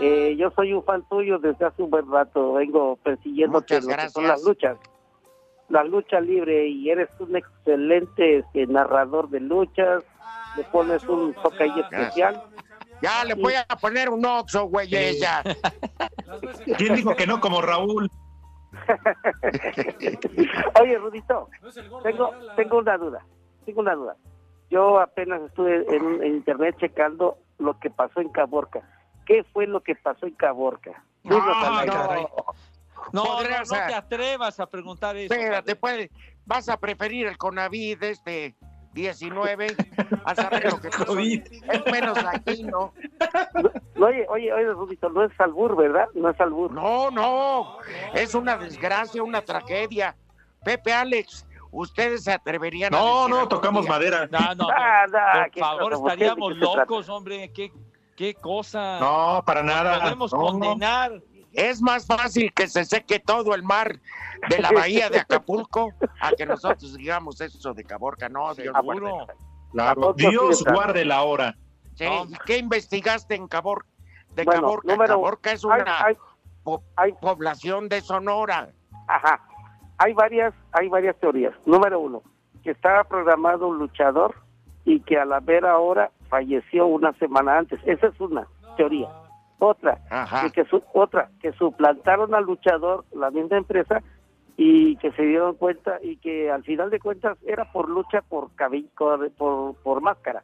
Eh, yo soy un fan tuyo desde hace un buen rato, vengo persiguiendo que son las luchas. La lucha libre y eres un excelente este, narrador de luchas, le pones un toque ahí especial. Ya le voy a poner un oxo, güey, ya. ¿Quién dijo que no como Raúl? Oye, Rudito, tengo, tengo una duda, tengo una duda. Yo apenas estuve en, en internet checando lo que pasó en Caborca. ¿Qué fue lo que pasó en Caborca? No, no, Podrías, no te atrevas a preguntar eso. Espérate, puede, vas a preferir el Conavid este 19 a saber lo que pasó. Es menos latino. No, Oye, oye, oye, Rudito, no es albur, ¿verdad? No es albur. No, no, es una desgracia, una tragedia. Pepe Alex, ustedes se atreverían a No, decir no, algún tocamos día? madera. No, no, Ah, no, por favor, estaríamos locos, hombre. ¿Qué, qué cosa? No, para nada. Podemos No, condenar. Es más fácil que se seque todo el mar de la bahía de Acapulco a que nosotros digamos eso de Caborca. No, Dios Seguro. Claro. Dios guarde la hora. Sí, ¿y ¿Qué investigaste en Cabor de Bueno, Caborca? número- Caborca es hay- una hay- po- hay- población de Sonora. Ajá. Hay varias, hay varias teorías. Número uno, que estaba programado un luchador y que a la vera hora falleció una semana antes. Esa es una teoría. Otra, Ajá. que, que su- otra, que suplantaron al luchador, la misma empresa, y que se dieron cuenta y que al final de cuentas era por lucha por cabello, por, por máscara.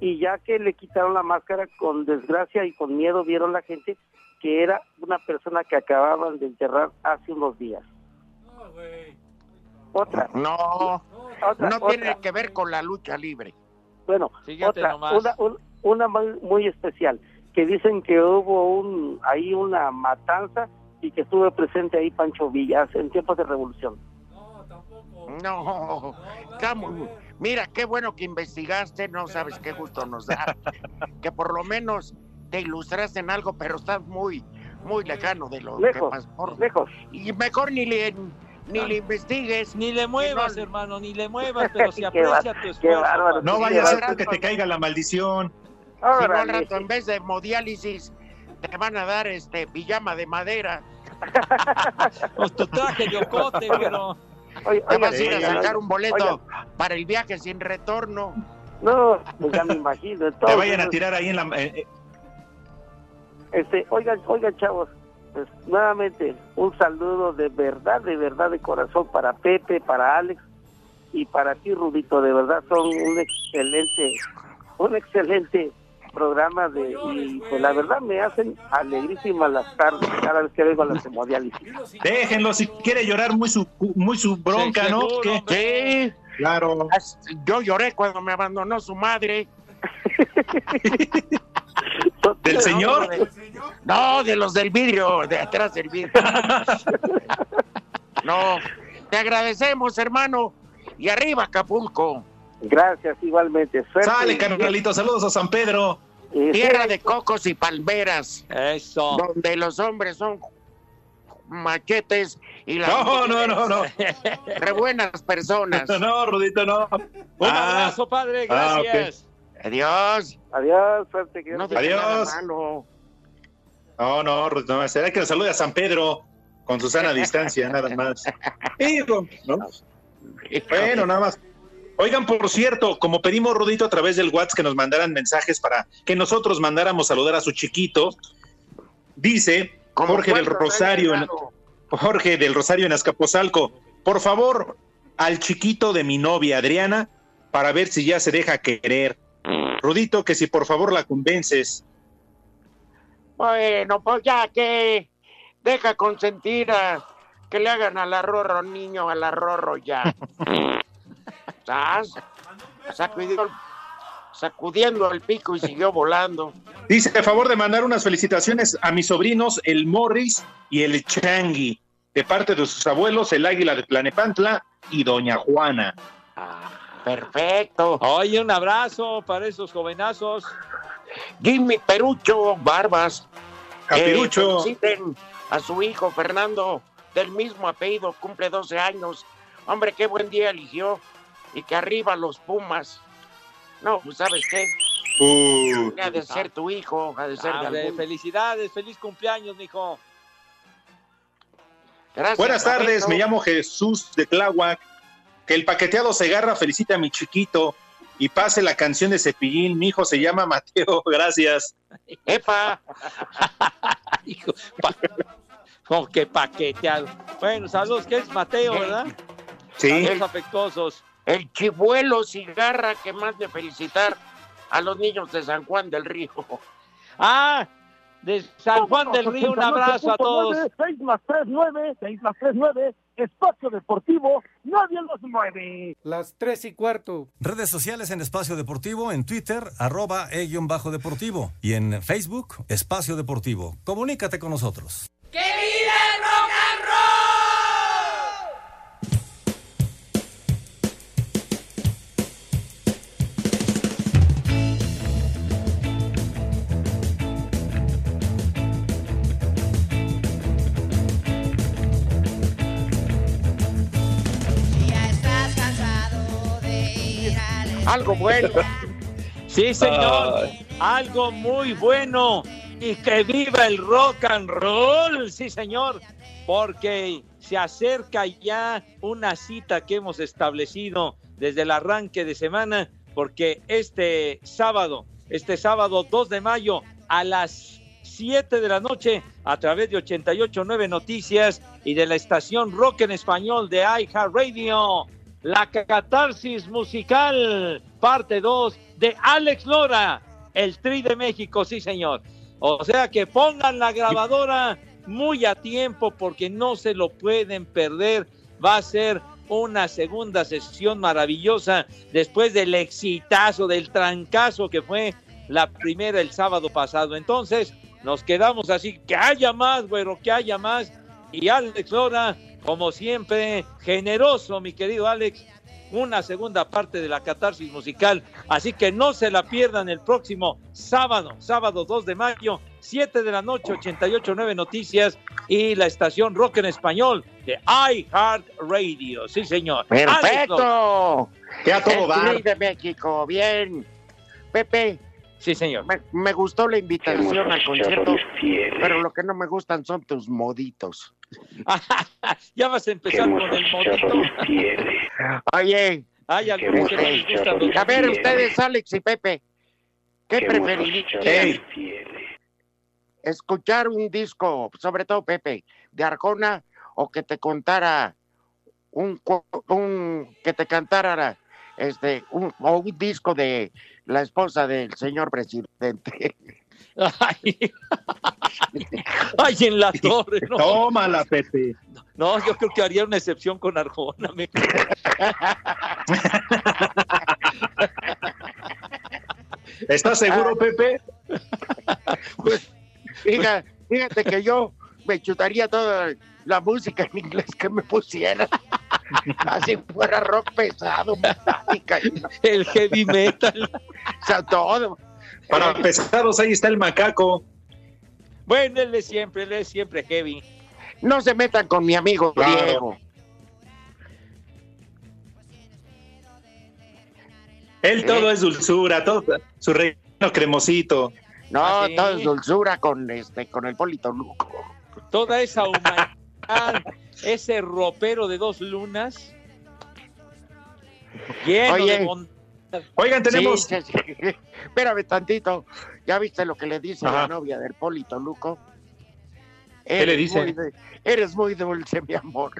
Y ya que le quitaron la máscara, con desgracia y con miedo vieron la gente que era una persona que acababan de enterrar hace unos días. Otra, No, otra, no otra. tiene que ver con la lucha libre. Bueno, otra, nomás. una, un- una muy, especial, que dicen que hubo un ahí una matanza y que estuvo presente ahí Pancho Villas en tiempos de revolución. No, está muy- mira, qué bueno que investigaste, no sabes qué gusto nos da. que por lo menos te ilustraste en algo, pero estás muy, muy lejano de lo Lejos, que pasó. lejos. Y mejor ni le, ni le investigues. Ni le muevas, no- hermano, ni le muevas, pero se Qué aprecia tu esfuerzo. bárbaro. No vaya a ser que te caiga la maldición. Si no, al rato en vez de hemodiálisis te van a dar este pijama de madera. Pues tu traje de ocote, pero... Oye, Te vas a ir a sacar un boleto para el viaje sin retorno. No, pues ya me imagino. Te entonces, vayan a tirar ahí en la. eh, eh, Este, oigan, oigan, chavos, pues nuevamente un saludo de verdad, de verdad, de corazón para Pepe, para Alex y para ti, Rudito. De verdad son un excelente, un excelente programa de y pues la verdad me hacen alegrísimas las tardes cada vez que vengo a la hemodiálisis. déjenlo, si quiere llorar muy su, muy su bronca, Sí, ¿no? seguro. Sí, Claro. yo lloré cuando me abandonó su madre. ¿Del señor? No, de los del vidrio, de atrás del vidrio. No, te agradecemos, hermano. Y arriba, Acapulco, Gracias, igualmente. Suerte. Sale, carnalito. Saludos a San Pedro. Eh, tierra sí, de cocos y palmeras, Eso. donde los hombres son machetes y las No, no, no, no. re buenas personas. No, Rudito, no. Un Ah, abrazo, padre, Ah, ok. Adiós. Adiós, suerte. Que No Adiós. malo. No, no, no. Será que lo salude a San Pedro con Susana a distancia, nada más. Bueno, nada más. Oigan, por cierto, como pedimos Rudito a través del WhatsApp que nos mandaran mensajes para que nosotros mandáramos saludar a su chiquito, dice Jorge del Rosario, en, Jorge del Rosario en Azcapotzalco, por favor, al chiquito de mi novia Adriana, para ver si ya se deja querer. Rudito, que si por favor la convences. Bueno, pues ya que deja consentir a que le hagan al arrorro niño, al arrorro ya. ¿Sabes? Sacudió- sacudiendo el pico y siguió volando. Dice, a favor de mandar unas felicitaciones a mis sobrinos, el Morris y el Changui, de parte de sus abuelos, el Águila de Planepantla y Doña Juana. Perfecto. Oye, un abrazo para esos jovenazos. Jimmy Perucho Barbas. Capirucho. Eh, feliciten a su hijo Fernando, del mismo apellido, cumple 12 años. Hombre, qué buen día eligió. Y que arriba los Pumas. No, pues sabes qué. Uh. Ha de ser tu hijo, ha de ser de algún- felicidades, feliz cumpleaños, mijo. Gracias, Buenas tardes, Roberto. me llamo Jesús de Tláhuac. Que el paqueteado Segarra felicite a mi chiquito y pase la canción de Cepillín. Mi hijo se llama Mateo, gracias. ¡Epa! Hijo, pa- oh, qué paqueteado. Bueno, saludos, que es Mateo, ¿verdad? Sí. Saludos afectuosos. El chivuelo cigarra que más de felicitar a los niños de San Juan del Río. Ah, de San Juan del Río, un abrazo a todos. 6 más 3, 9, 6 más 3, 9, espacio deportivo, nadie los mueve. Las tres y cuarto. Redes sociales en Espacio Deportivo, en Twitter, arroba e-bajo deportivo. Y en Facebook, Espacio Deportivo. Comunícate con nosotros. ¡Que viva el rock Algo bueno. Sí, señor. Algo muy bueno. Y que viva el rock and roll. Sí, señor. Porque se acerca ya una cita que hemos establecido desde el arranque de semana. Porque este sábado, este sábado 2 de mayo a las 7 de la noche a través de 889 Noticias y de la estación Rock en Español de iHeartRadio. La catarsis musical, parte 2 de Alex Lora, el Tri de México, sí señor. O sea que pongan la grabadora muy a tiempo porque no se lo pueden perder. Va a ser una segunda sesión maravillosa después del exitazo, del trancazo que fue la primera el sábado pasado. Entonces, nos quedamos así, que haya más, güero, que haya más. Y Alex Lora, como siempre, generoso, mi querido Alex, una segunda parte de la catarsis musical. Así que no se la pierdan el próximo sábado, sábado 2 de mayo, 7 de la noche, 88.9 Noticias y la estación Rock en Español de iHeart Radio. Sí, señor. ¡Perfecto! Que a todo El de México, bien. Pepe. Sí, señor. Me, me gustó la invitación al concierto, pero lo que no me gustan son tus moditos. ya vas a empezar con el modito. Oye. Hay algunos que no les gustan los A ver, moditos. ustedes, Alex y Pepe, ¿qué preferirían? ¿Escuchar un disco, sobre todo Pepe, de Arjona o que te contara un, un que te cantara este un, o un disco de la esposa del señor presidente? Ay, Ay, en la torre. No. Tómala, Pepe. No, yo creo que haría una excepción con Arjona. me- ¿Estás seguro, Pepe? Fíjate, fíjate que yo me chutaría toda la música en inglés que me pusiera. Así fuera rock pesado, metálica. El heavy metal. O sea, todo. Para pesados, ahí está el macaco. Bueno, él es siempre, él es siempre heavy. No se metan con mi amigo Claro. Diego. Él todo es dulzura, todo su relleno cremosito. No, Ah, sí. todo es dulzura con este, con el Polito Luco. Toda esa humanidad, ese ropero de dos lunas. Lleno Oye. de bondad. Oigan, tenemos. Sí, sí, sí. Espérame tantito. ¿Ya viste lo que le dice la Ajá. novia del Polito Luco? ¿Qué le dice? muy de- eres muy dulce, mi amor.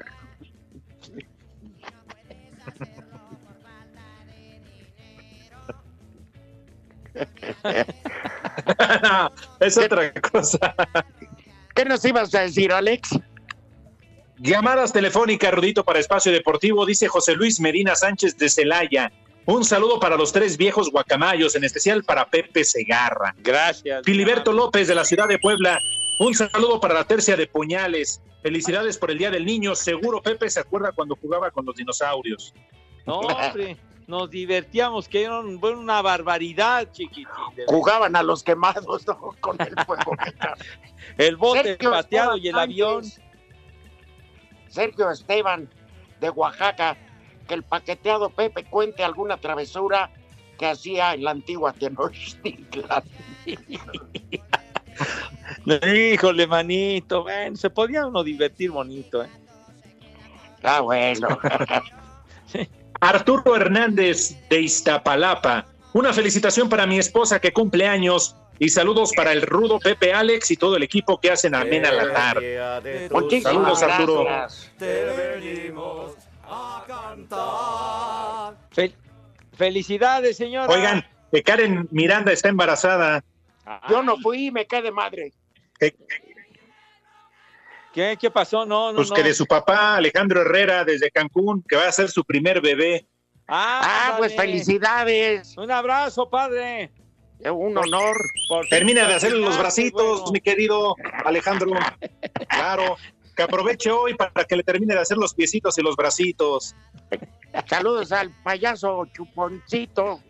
No, es otra cosa. ¿Qué nos ibas a decir, Alex? Llamadas telefónicas, Rudito, para Espacio Deportivo, dice José Luis Medina Sánchez de Celaya. Un saludo para los tres viejos guacamayos, en especial para Pepe Segarra. Gracias. Filiberto López de la ciudad de Puebla. Un saludo para la tercia de Puñales. Felicidades por el Día del Niño. Seguro Pepe se acuerda cuando jugaba con los dinosaurios. No, hombre, nos divertíamos, que era una barbaridad, chiquitín. Jugaban a los quemados, ¿no? Con el fuego. El bote Sergio pateado y el avión. Sergio Esteban de Oaxaca, que el paqueteado Pepe cuente alguna travesura que hacía en la antigua Tenochtitlan. Híjole, manito, bueno, se podía uno divertir bonito, ¿eh? Ah, bueno. Arturo Hernández de Iztapalapa. Una felicitación para mi esposa que cumple años y saludos para el rudo Pepe Alex y todo el equipo que hacen amena la tarde. Muchísimas Saludos, Arturo. gracias. Fel- felicidades, señora. Oigan, que Karen Miranda está embarazada. Yo no fui, me quedé madre. ¿Qué, ¿Qué pasó? No, no, Pues no. que de su papá, Alejandro Herrera, desde Cancún, que va a ser su primer bebé. Ah, Ah, pues felicidades. Un abrazo, padre. Un honor. Por Termina de hacerle los bracitos, bueno. mi querido Alejandro. Claro, que aproveche hoy para que le termine de hacer los piecitos y los bracitos. Saludos al payaso chuponcito.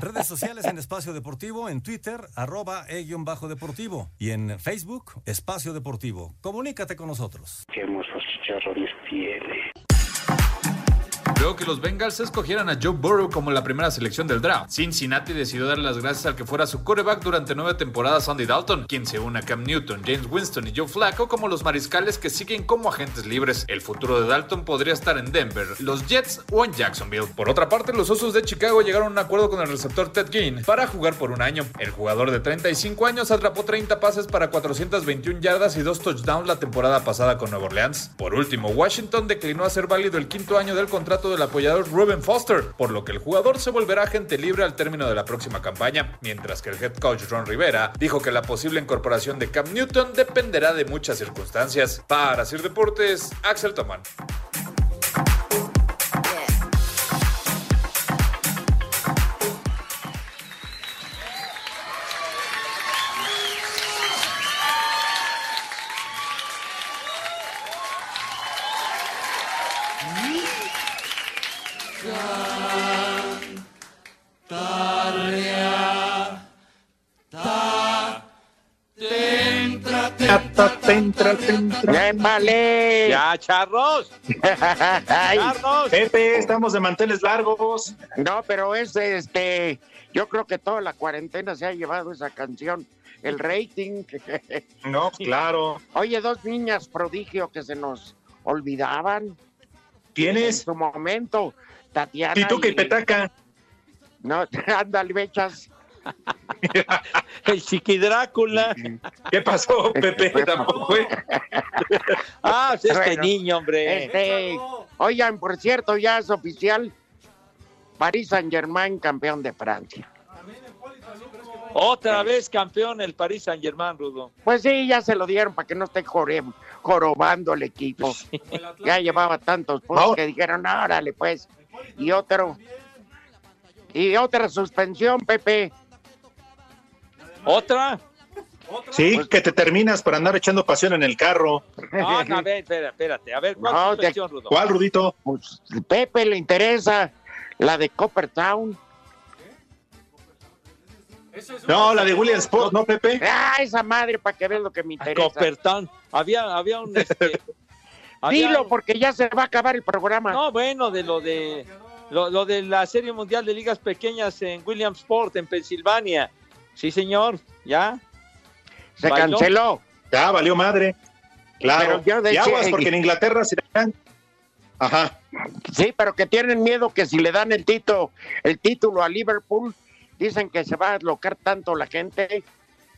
Redes sociales en Espacio Deportivo, en Twitter, arroba e-bajo deportivo. Y en Facebook, Espacio Deportivo. Comunícate con nosotros. Qué hermosos chicharrones tiene. Luego que los Bengals escogieran a Joe Burrow como la primera selección del draft, Cincinnati decidió darle las gracias al que fuera su quarterback durante nueve temporadas, Andy Dalton, quien se une a Cam Newton, James Winston y Joe Flacco como los mariscales que siguen como agentes libres. El futuro de Dalton podría estar en Denver, los Jets o en Jacksonville. Por otra parte, los Osos de Chicago llegaron a un acuerdo con el receptor Ted Ginn para jugar por un año. El jugador de 35 años atrapó 30 pases para 421 yardas y dos touchdowns la temporada pasada con Nueva Orleans. Por último, Washington declinó hacer válido el quinto año del contrato del apoyador Ruben Foster, por lo que el jugador se volverá agente libre al término de la próxima campaña, mientras que el head coach Ron Rivera dijo que la posible incorporación de Cam Newton dependerá de muchas circunstancias. Para Sir Deportes, Axel Toman. ¡Épale! Ya, charros. Ay, Charros. Pepe, estamos de manteles largos. no, pero es este. Yo creo que toda la cuarentena se ha llevado esa canción. El rating. No, claro. Oye, dos niñas prodigio que se nos olvidaban. En ¿Tienes? su momento. Tatiana. Pituca y Petaca. No, ándale, bechas. El chiqui Drácula. ¿Qué pasó, Pepe? Tampoco fue. Ah, pues este Bueno, niño, hombre. Este, oigan, por cierto, ya es oficial. París Saint Germain, campeón de Francia. Otra vez campeón el Paris Saint Germain, Rudo. Pues sí, ya se lo dieron para que no esté jorobando el equipo. Ya llevaba tantos puntos que dijeron, órale, pues. Y otro. Y otra suspensión, Pepe. ¿Otra? Sí, que te terminas por andar echando pasión en el carro. No, no, a ver, espera, espérate. A ver, ¿cuál No, suspensión, Rudo? ¿Cuál, Rudito? Pues, Pepe le interesa la de Coppertown. No, la de Williamsport, ¿no, Pepe? Ah, esa madre, para que veas lo que me interesa. Coppertown. Había, había un... Este, había Dilo, un- porque ya se va a acabar el programa. No, bueno, de lo de lo, lo de la Serie Mundial de Ligas Pequeñas en Williamsport, en Pensilvania. Sí, señor, ya. se bailó. canceló. Ya, valió madre. Claro. Pero yo Y aguas, porque en Inglaterra serán. Ajá. Sí, pero que tienen miedo que si le dan el título, el título a Liverpool, dicen que se va a deslocar tanto la gente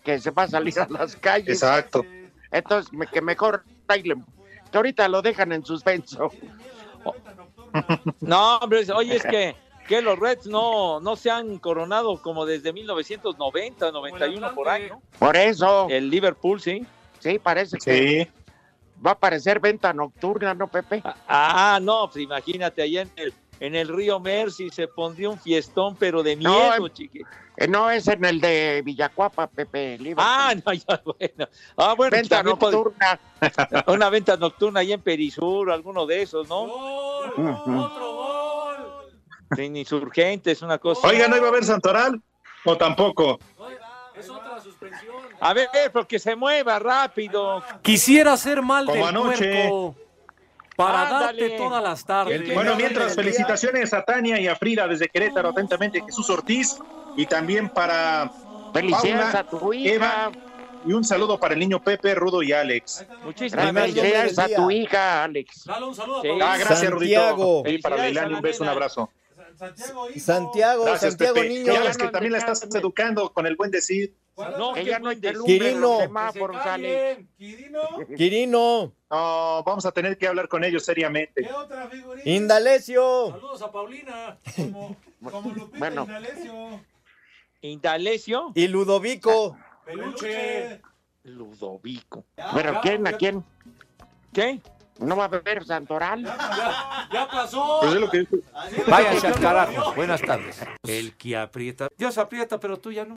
que se va a salir a las calles. Exacto. Entonces, me- que mejor baile- que ahorita lo dejan en suspenso. No, hombre, oye, es que, que los Reds no, no se han coronado como desde 1990, 91 por ahí, ¿no? Por eso. El Liverpool, sí. Sí, parece que va a aparecer venta nocturna, ¿no, Pepe? Ah, no, pues imagínate, allá en el, en el río Mercy se pondría un fiestón, pero de No, miedo, em- chiqui. Eh, no, es en el de Villacuapa, Pepe. Liverpool. Ah, no, ya, bueno. Ah, bueno, Venta también pod- nocturna. Una venta nocturna ahí en Perisur, alguno de esos, ¿no? Sin insurgentes, una cosa. Oiga, ¿no iba a haber Santoral? ¿O tampoco? A ver, porque se mueva rápido. Quisiera hacer mal Como del anoche. para Ándale. darte todas las tardes. Bueno, mientras, felicitaciones a Tania y a Frida desde Querétaro, atentamente Jesús Ortiz, y también para Felicidades Paula, a tu hija. Eva, y un saludo para el niño Pepe, Rudo y Alex. Muchísimas Felicidades gracias. a tu hija, Alex. Dale un saludo Sí. Ah, gracias, Santiago. Rudito. Y para la un beso, un abrazo. Santiago, Gracias, Santiago Pepe. Niño. Y Alex, que también la estás educando con el buen decir. No, qué interrumpe Quirino. Alex. Quirino, No, vamos a tener que hablar con ellos seriamente. Indalecio. Saludos a Paulina. Bueno, Indalecio. y Ludovico. Peluche. Ludovico. ¿pero quién? ¿A quién? ¿Qué? ¿No va a beber Santoral? Ya, ya pasó. Pues es lo que Váyanse al carajo. Buenas tardes. El que aprieta. Dios aprieta, pero tú ya no.